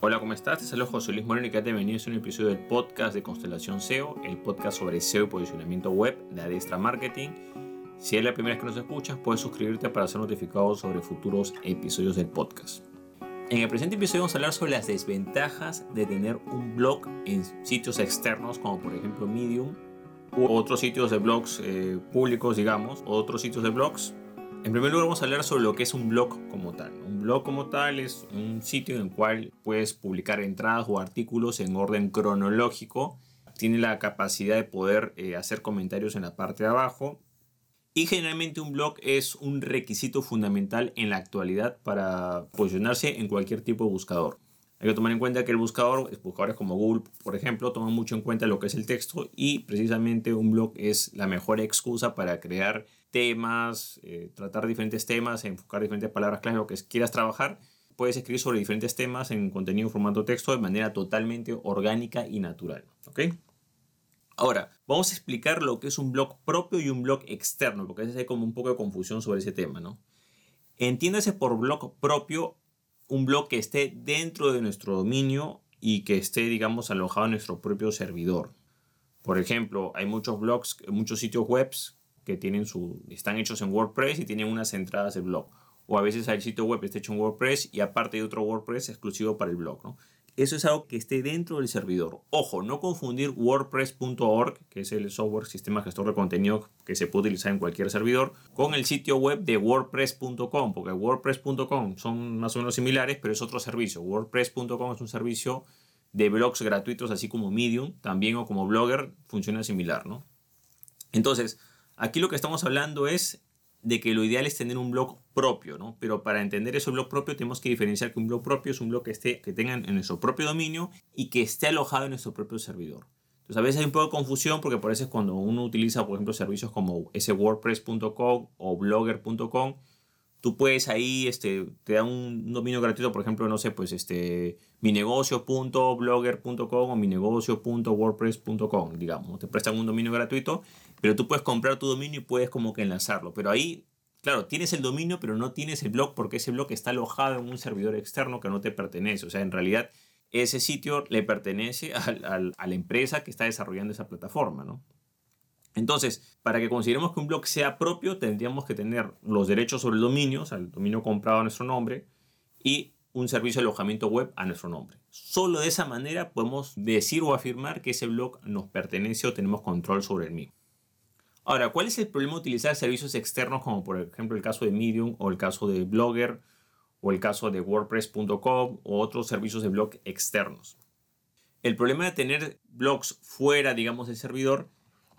Hola, ¿cómo estás? Te saludo José Luis Moreno y que te bienvenido a un episodio del podcast de Constelación SEO, el podcast sobre SEO y posicionamiento web de Adestra Marketing. Si es la primera vez que nos escuchas, puedes suscribirte para ser notificado sobre futuros episodios del podcast. En el presente episodio vamos a hablar sobre las desventajas de tener un blog en sitios externos como por ejemplo Medium u otros sitios de blogs eh, públicos, digamos, otros sitios de blogs en primer lugar vamos a hablar sobre lo que es un blog como tal. Un blog como tal es un sitio en el cual puedes publicar entradas o artículos en orden cronológico. Tiene la capacidad de poder eh, hacer comentarios en la parte de abajo. Y generalmente un blog es un requisito fundamental en la actualidad para posicionarse en cualquier tipo de buscador. Hay que tomar en cuenta que el buscador, buscadores como Google, por ejemplo, toman mucho en cuenta lo que es el texto y precisamente un blog es la mejor excusa para crear temas, eh, tratar diferentes temas, enfocar diferentes palabras clave, lo que quieras trabajar. Puedes escribir sobre diferentes temas en contenido en formato texto de manera totalmente orgánica y natural. ¿ok? Ahora, vamos a explicar lo que es un blog propio y un blog externo, porque a veces hay como un poco de confusión sobre ese tema, ¿no? Entiéndase por blog propio un blog que esté dentro de nuestro dominio y que esté, digamos, alojado en nuestro propio servidor. Por ejemplo, hay muchos blogs, muchos sitios web que tienen su, están hechos en WordPress y tienen unas entradas de blog. O a veces el sitio web está hecho en WordPress y aparte hay otro WordPress exclusivo para el blog. Eso es algo que esté dentro del servidor. Ojo, no confundir WordPress.org, que es el software sistema gestor de contenido que se puede utilizar en cualquier servidor, con el sitio web de WordPress.com, porque WordPress.com son más o menos similares, pero es otro servicio. WordPress.com es un servicio de blogs gratuitos, así como Medium, también o como Blogger, funciona similar. Entonces, Aquí lo que estamos hablando es de que lo ideal es tener un blog propio, ¿no? Pero para entender ese blog propio tenemos que diferenciar que un blog propio es un blog que, esté, que tenga en nuestro propio dominio y que esté alojado en nuestro propio servidor. Entonces a veces hay un poco de confusión porque por eso cuando uno utiliza, por ejemplo, servicios como ese wordpress.com o blogger.com, tú puedes ahí, este, te da un, dominio gratuito, por ejemplo, no sé, pues este, minegocio.blogger.com o minegocio.wordpress.com, digamos, te prestan un dominio gratuito, pero tú puedes comprar tu dominio y puedes como que enlazarlo, pero ahí, claro, tienes el dominio, pero no tienes el blog porque ese blog está alojado en un servidor externo que no te pertenece, o sea, en realidad ese sitio le pertenece a la empresa que está desarrollando esa plataforma, ¿no? Entonces, para que consideremos que un blog sea propio, tendríamos que tener los derechos sobre el dominio, o sea, el dominio comprado a nuestro nombre, y un servicio de alojamiento web a nuestro nombre. Solo de esa manera podemos decir o afirmar que ese blog nos pertenece o tenemos control sobre el mismo. Ahora, ¿cuál es el problema de utilizar servicios externos como por ejemplo el caso de Medium o el caso de Blogger o el caso de WordPress.com o otros servicios de blog externos? El problema de tener blogs fuera, digamos, del servidor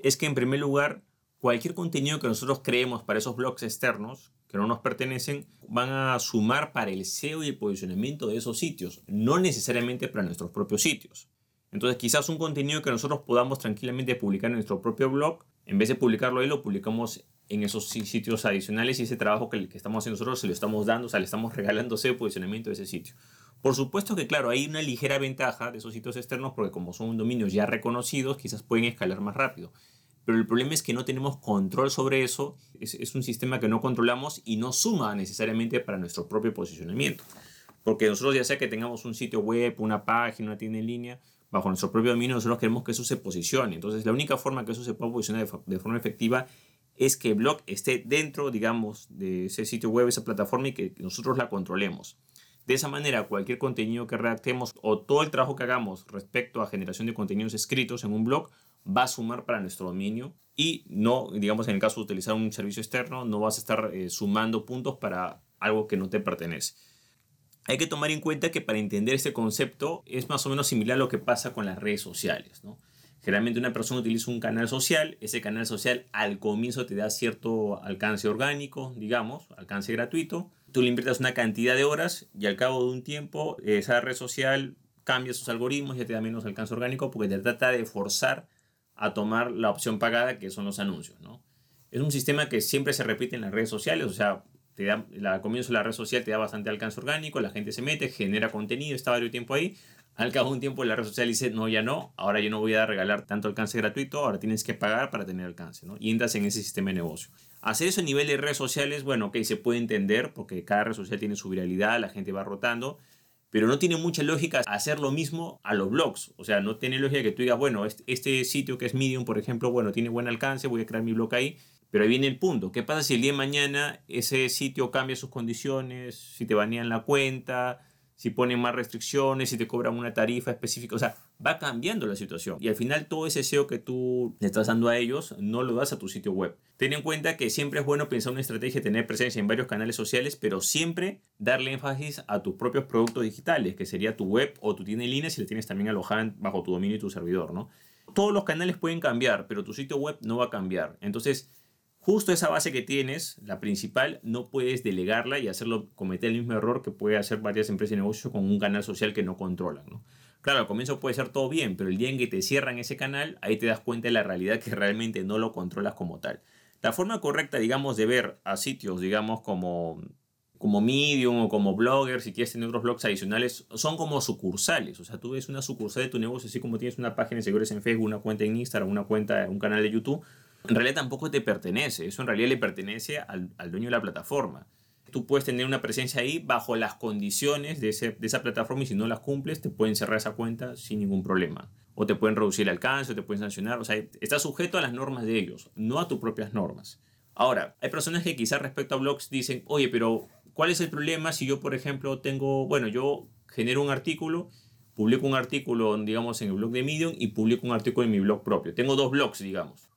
es que en primer lugar, cualquier contenido que nosotros creemos para esos blogs externos que no nos pertenecen van a sumar para el SEO y el posicionamiento de esos sitios, no necesariamente para nuestros propios sitios. Entonces quizás un contenido que nosotros podamos tranquilamente publicar en nuestro propio blog, en vez de publicarlo ahí, lo publicamos en esos sitios adicionales y ese trabajo que, que estamos haciendo nosotros se lo estamos dando, o sea, le estamos regalando SEO y posicionamiento de ese sitio. Por supuesto que, claro, hay una ligera ventaja de esos sitios externos porque como son dominios ya reconocidos, quizás pueden escalar más rápido. Pero el problema es que no tenemos control sobre eso, es, un sistema que no controlamos y no suma necesariamente para nuestro propio posicionamiento. Porque nosotros ya sea que tengamos un sitio web, una página, una tienda en línea, bajo nuestro propio dominio, nosotros queremos que eso se posicione. Entonces, la única forma que eso se pueda posicionar de, de forma efectiva es que el blog esté dentro, digamos, de ese sitio web, esa plataforma y que nosotros la controlemos. De esa manera, cualquier contenido que redactemos o todo el trabajo que hagamos respecto a generación de contenidos escritos en un blog va a sumar para nuestro dominio y no, digamos, en el caso de utilizar un servicio externo, no vas a estar eh, sumando puntos para algo que no te pertenece. Hay que tomar en cuenta que para entender este concepto es más o menos similar a lo que pasa con las redes sociales. Generalmente una persona utiliza un canal social, ese canal social al comienzo te da cierto alcance orgánico, digamos, alcance gratuito, tú le inviertes una cantidad de horas y al cabo de un tiempo esa red social cambia sus algoritmos y te da menos alcance orgánico porque te trata de forzar a tomar la opción pagada que son los anuncios. ¿no? Es un sistema que siempre se repite en las redes sociales, o sea, te da, al comienzo de la red social te da bastante alcance orgánico, la gente se mete, genera contenido, está varios tiempo ahí, al cabo de un tiempo la red social dice, no, ya no, ahora yo no voy a regalar tanto alcance gratuito, ahora tienes que pagar para tener alcance, ¿no? Y entras en ese sistema de negocio. Hacer eso a nivel de redes sociales, bueno, ok, se puede entender porque cada red social tiene su viralidad, la gente va rotando, pero no tiene mucha lógica hacer lo mismo a los blogs. O sea, no tiene lógica que tú digas, bueno, este, sitio que es Medium, por ejemplo, bueno, tiene buen alcance, voy a crear mi blog ahí. Pero ahí viene el punto. ¿Qué pasa si el día de mañana ese sitio cambia sus condiciones? Si te banean la cuenta, si ponen más restricciones, si te cobran una tarifa específica. O sea, va cambiando la situación. Y al final todo ese SEO que tú le estás dando a ellos, no lo das a tu sitio web. Ten en cuenta que siempre es bueno pensar una estrategia, tener presencia en varios canales sociales, pero siempre darle énfasis a tus propios productos digitales, que sería tu web o tu tienda en línea si la tienes también alojada bajo tu dominio y tu servidor, ¿no? Todos los canales pueden cambiar, pero tu sitio web no va a cambiar. Entonces, justo esa base que tienes, la principal, no puedes delegarla y hacerlo, cometer el mismo error que puede hacer varias empresas de negocio con un canal social que no controlan. ¿no? Claro, al comienzo puede ser todo bien, pero el día en que te cierran ese canal, ahí te das cuenta de la realidad que realmente no lo controlas como tal. La forma correcta, digamos, de ver a sitios, digamos, como, como Medium o como Blogger, si quieres tener otros blogs adicionales, son como sucursales. O sea, tú ves una sucursal de tu negocio, así como tienes una página de seguidores en Facebook, una cuenta en Instagram, una cuenta, un canal de YouTube en realidad tampoco te pertenece, eso en realidad le pertenece al, dueño de la plataforma. Tú puedes tener una presencia ahí bajo las condiciones de, esa plataforma y si no las cumples te pueden cerrar esa cuenta sin ningún problema. O te pueden reducir el alcance, o te pueden sancionar. O sea, estás sujeto a las normas de ellos, no a tus propias normas. Ahora, hay personas que quizás respecto a blogs dicen, oye, pero ¿cuál es el problema si yo, por ejemplo, tengo, bueno, yo genero un artículo, publico un artículo, digamos, en el blog de Medium y publico un artículo en mi blog propio? Tengo dos blogs, digamos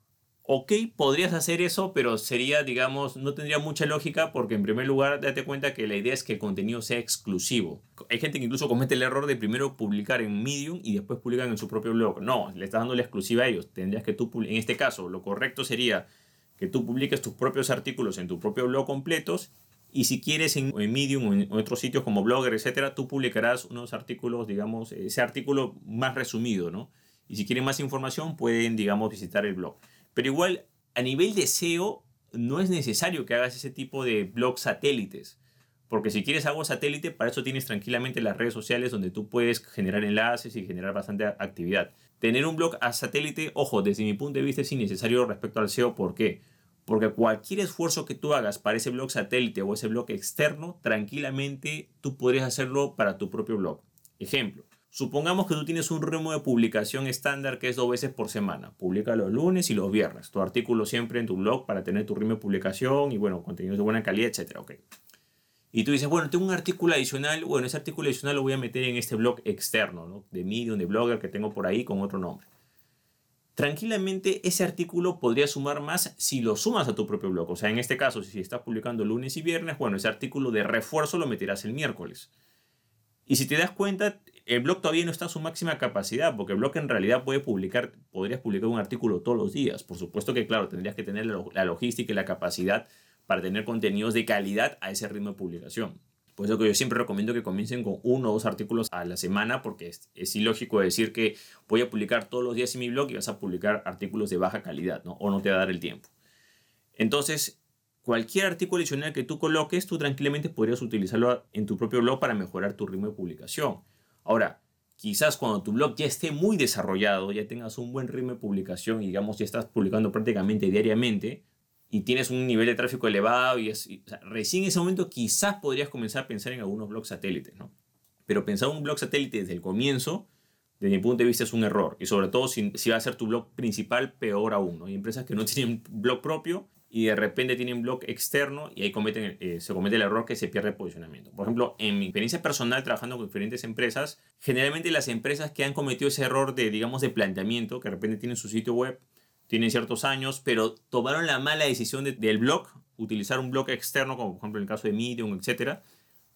ok, podrías hacer eso, pero sería, digamos, no tendría mucha lógica porque en primer lugar, date cuenta que la idea es que el contenido sea exclusivo. Hay gente que incluso comete el error de primero publicar en Medium y después publican en su propio blog. No, le estás dando la exclusiva a ellos. Tendrías que tú, en este caso, lo correcto sería que tú publiques tus propios artículos en tu propio blog completos y si quieres en, Medium o en otros sitios como Blogger, etcétera, tú publicarás unos artículos, digamos, ese artículo más resumido, ¿no? Y si quieren más información, pueden, digamos, visitar el blog. Pero igual, a nivel de SEO, no es necesario que hagas ese tipo de blog satélites. Porque si quieres algo satélite, para eso tienes tranquilamente las redes sociales donde tú puedes generar enlaces y generar bastante actividad. Tener un blog a satélite, ojo, desde mi punto de vista es innecesario respecto al SEO. ¿Por qué? Porque cualquier esfuerzo que tú hagas para ese blog satélite o ese blog externo, tranquilamente tú podrías hacerlo para tu propio blog. Ejemplo, Supongamos que tú tienes un ritmo de publicación estándar que es dos veces por semana. Publica los lunes y los viernes. Tu artículo siempre en tu blog para tener tu ritmo de publicación y bueno, contenidos de buena calidad, etc. Okay. Y tú dices, bueno, tengo un artículo adicional. Bueno, ese artículo adicional lo voy a meter en este blog externo, ¿no? De Medium, de Blogger que tengo por ahí con otro nombre. Tranquilamente ese artículo podría sumar más si lo sumas a tu propio blog. O sea, en este caso, si estás publicando lunes y viernes, bueno, ese artículo de refuerzo lo meterás el miércoles. Y si te das cuenta, el blog todavía no está a su máxima capacidad, porque el blog en realidad puede publicar, podrías publicar un artículo todos los días. Por supuesto que, claro, tendrías que tener la logística y la capacidad para tener contenidos de calidad a ese ritmo de publicación. Por eso que yo siempre recomiendo que comiencen con uno o dos artículos a la semana, porque es, ilógico decir que voy a publicar todos los días en mi blog y vas a publicar artículos de baja calidad, ¿no? O no te va a dar el tiempo. Entonces, cualquier artículo adicional que tú coloques, tú tranquilamente podrías utilizarlo en tu propio blog para mejorar tu ritmo de publicación. Ahora, quizás cuando tu blog ya esté muy desarrollado, ya tengas un buen ritmo de publicación y digamos ya estás publicando prácticamente diariamente y tienes un nivel de tráfico elevado y, es, recién en ese momento quizás podrías comenzar a pensar en algunos blogs satélites, ¿no? Pero pensar un blog satélite desde el comienzo, desde mi punto de vista, es un error. Y sobre todo si, si va a ser tu blog principal, peor aún. ¿no? Hay empresas que no tienen blog propio y de repente tienen blog externo y ahí cometen, eh, se comete el error que se pierde posicionamiento. Por ejemplo, en mi experiencia personal trabajando con diferentes empresas, generalmente las empresas que han cometido ese error de, digamos, de planteamiento, que de repente tienen su sitio web, tienen ciertos años, pero tomaron la mala decisión del blog, utilizar un blog externo, como por ejemplo en el caso de Medium, etcétera,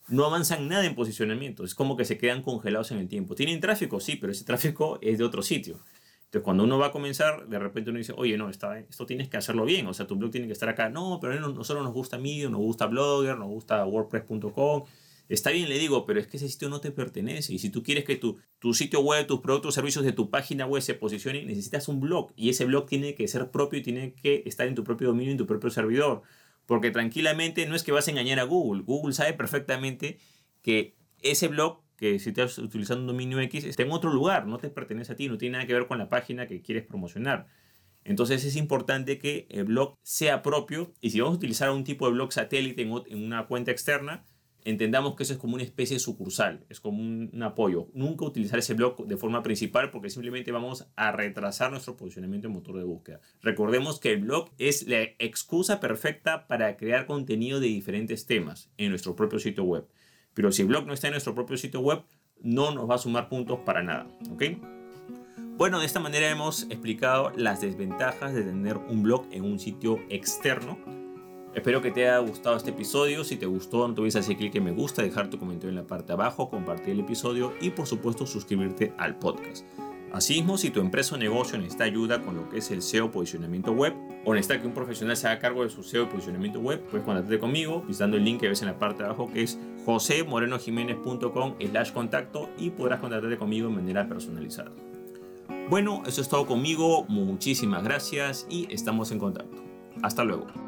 no avanzan nada en posicionamiento. Es como que se quedan congelados en el tiempo. Tienen tráfico, sí, pero ese tráfico es de otro sitio. Entonces, cuando uno va a comenzar, de repente uno dice, oye, no, esto tienes que hacerlo bien, o sea, tu blog tiene que estar acá. No, pero a nosotros nos gusta Medium, nos gusta Blogger, nos gusta WordPress.com. Está bien, le digo, pero es que ese sitio no te pertenece. Y si tú quieres que tu, tu sitio web, tus productos, servicios de tu página web se posicionen, necesitas un blog. Y ese blog tiene que ser propio y tiene que estar en tu propio dominio, en tu propio servidor. Porque tranquilamente no es que vas a engañar a Google. Google sabe perfectamente que ese blog que si estás utilizando un dominio X está en otro lugar, no te pertenece a ti, no tiene nada que ver con la página que quieres promocionar. Entonces es importante que el blog sea propio y si vamos a utilizar un tipo de blog satélite en, una cuenta externa, entendamos que eso es como una especie de sucursal, es como un, un, apoyo. Nunca utilizar ese blog de forma principal porque simplemente vamos a retrasar nuestro posicionamiento en motor de búsqueda. Recordemos que el blog es la excusa perfecta para crear contenido de diferentes temas en nuestro propio sitio web. Pero si el blog no está en nuestro propio sitio web, no nos va a sumar puntos para nada. ¿ok? Bueno, de esta manera hemos explicado las desventajas de tener un blog en un sitio externo Espero que te haya gustado este episodio. Si te gustó, no te olvides hacer clic en me gusta, dejar tu comentario en la parte de abajo, compartir el episodio y por supuesto suscribirte al podcast. Asimismo, si tu empresa o negocio necesita ayuda con lo que es el SEO posicionamiento web o necesita que un profesional se haga cargo de su SEO y posicionamiento web, puedes contactarte conmigo visitando el link que ves en la parte de abajo que es josemorenojiménez.com slash contacto y podrás contactarte conmigo de manera personalizada. Bueno, eso es todo conmigo, muchísimas gracias y estamos en contacto. Hasta luego.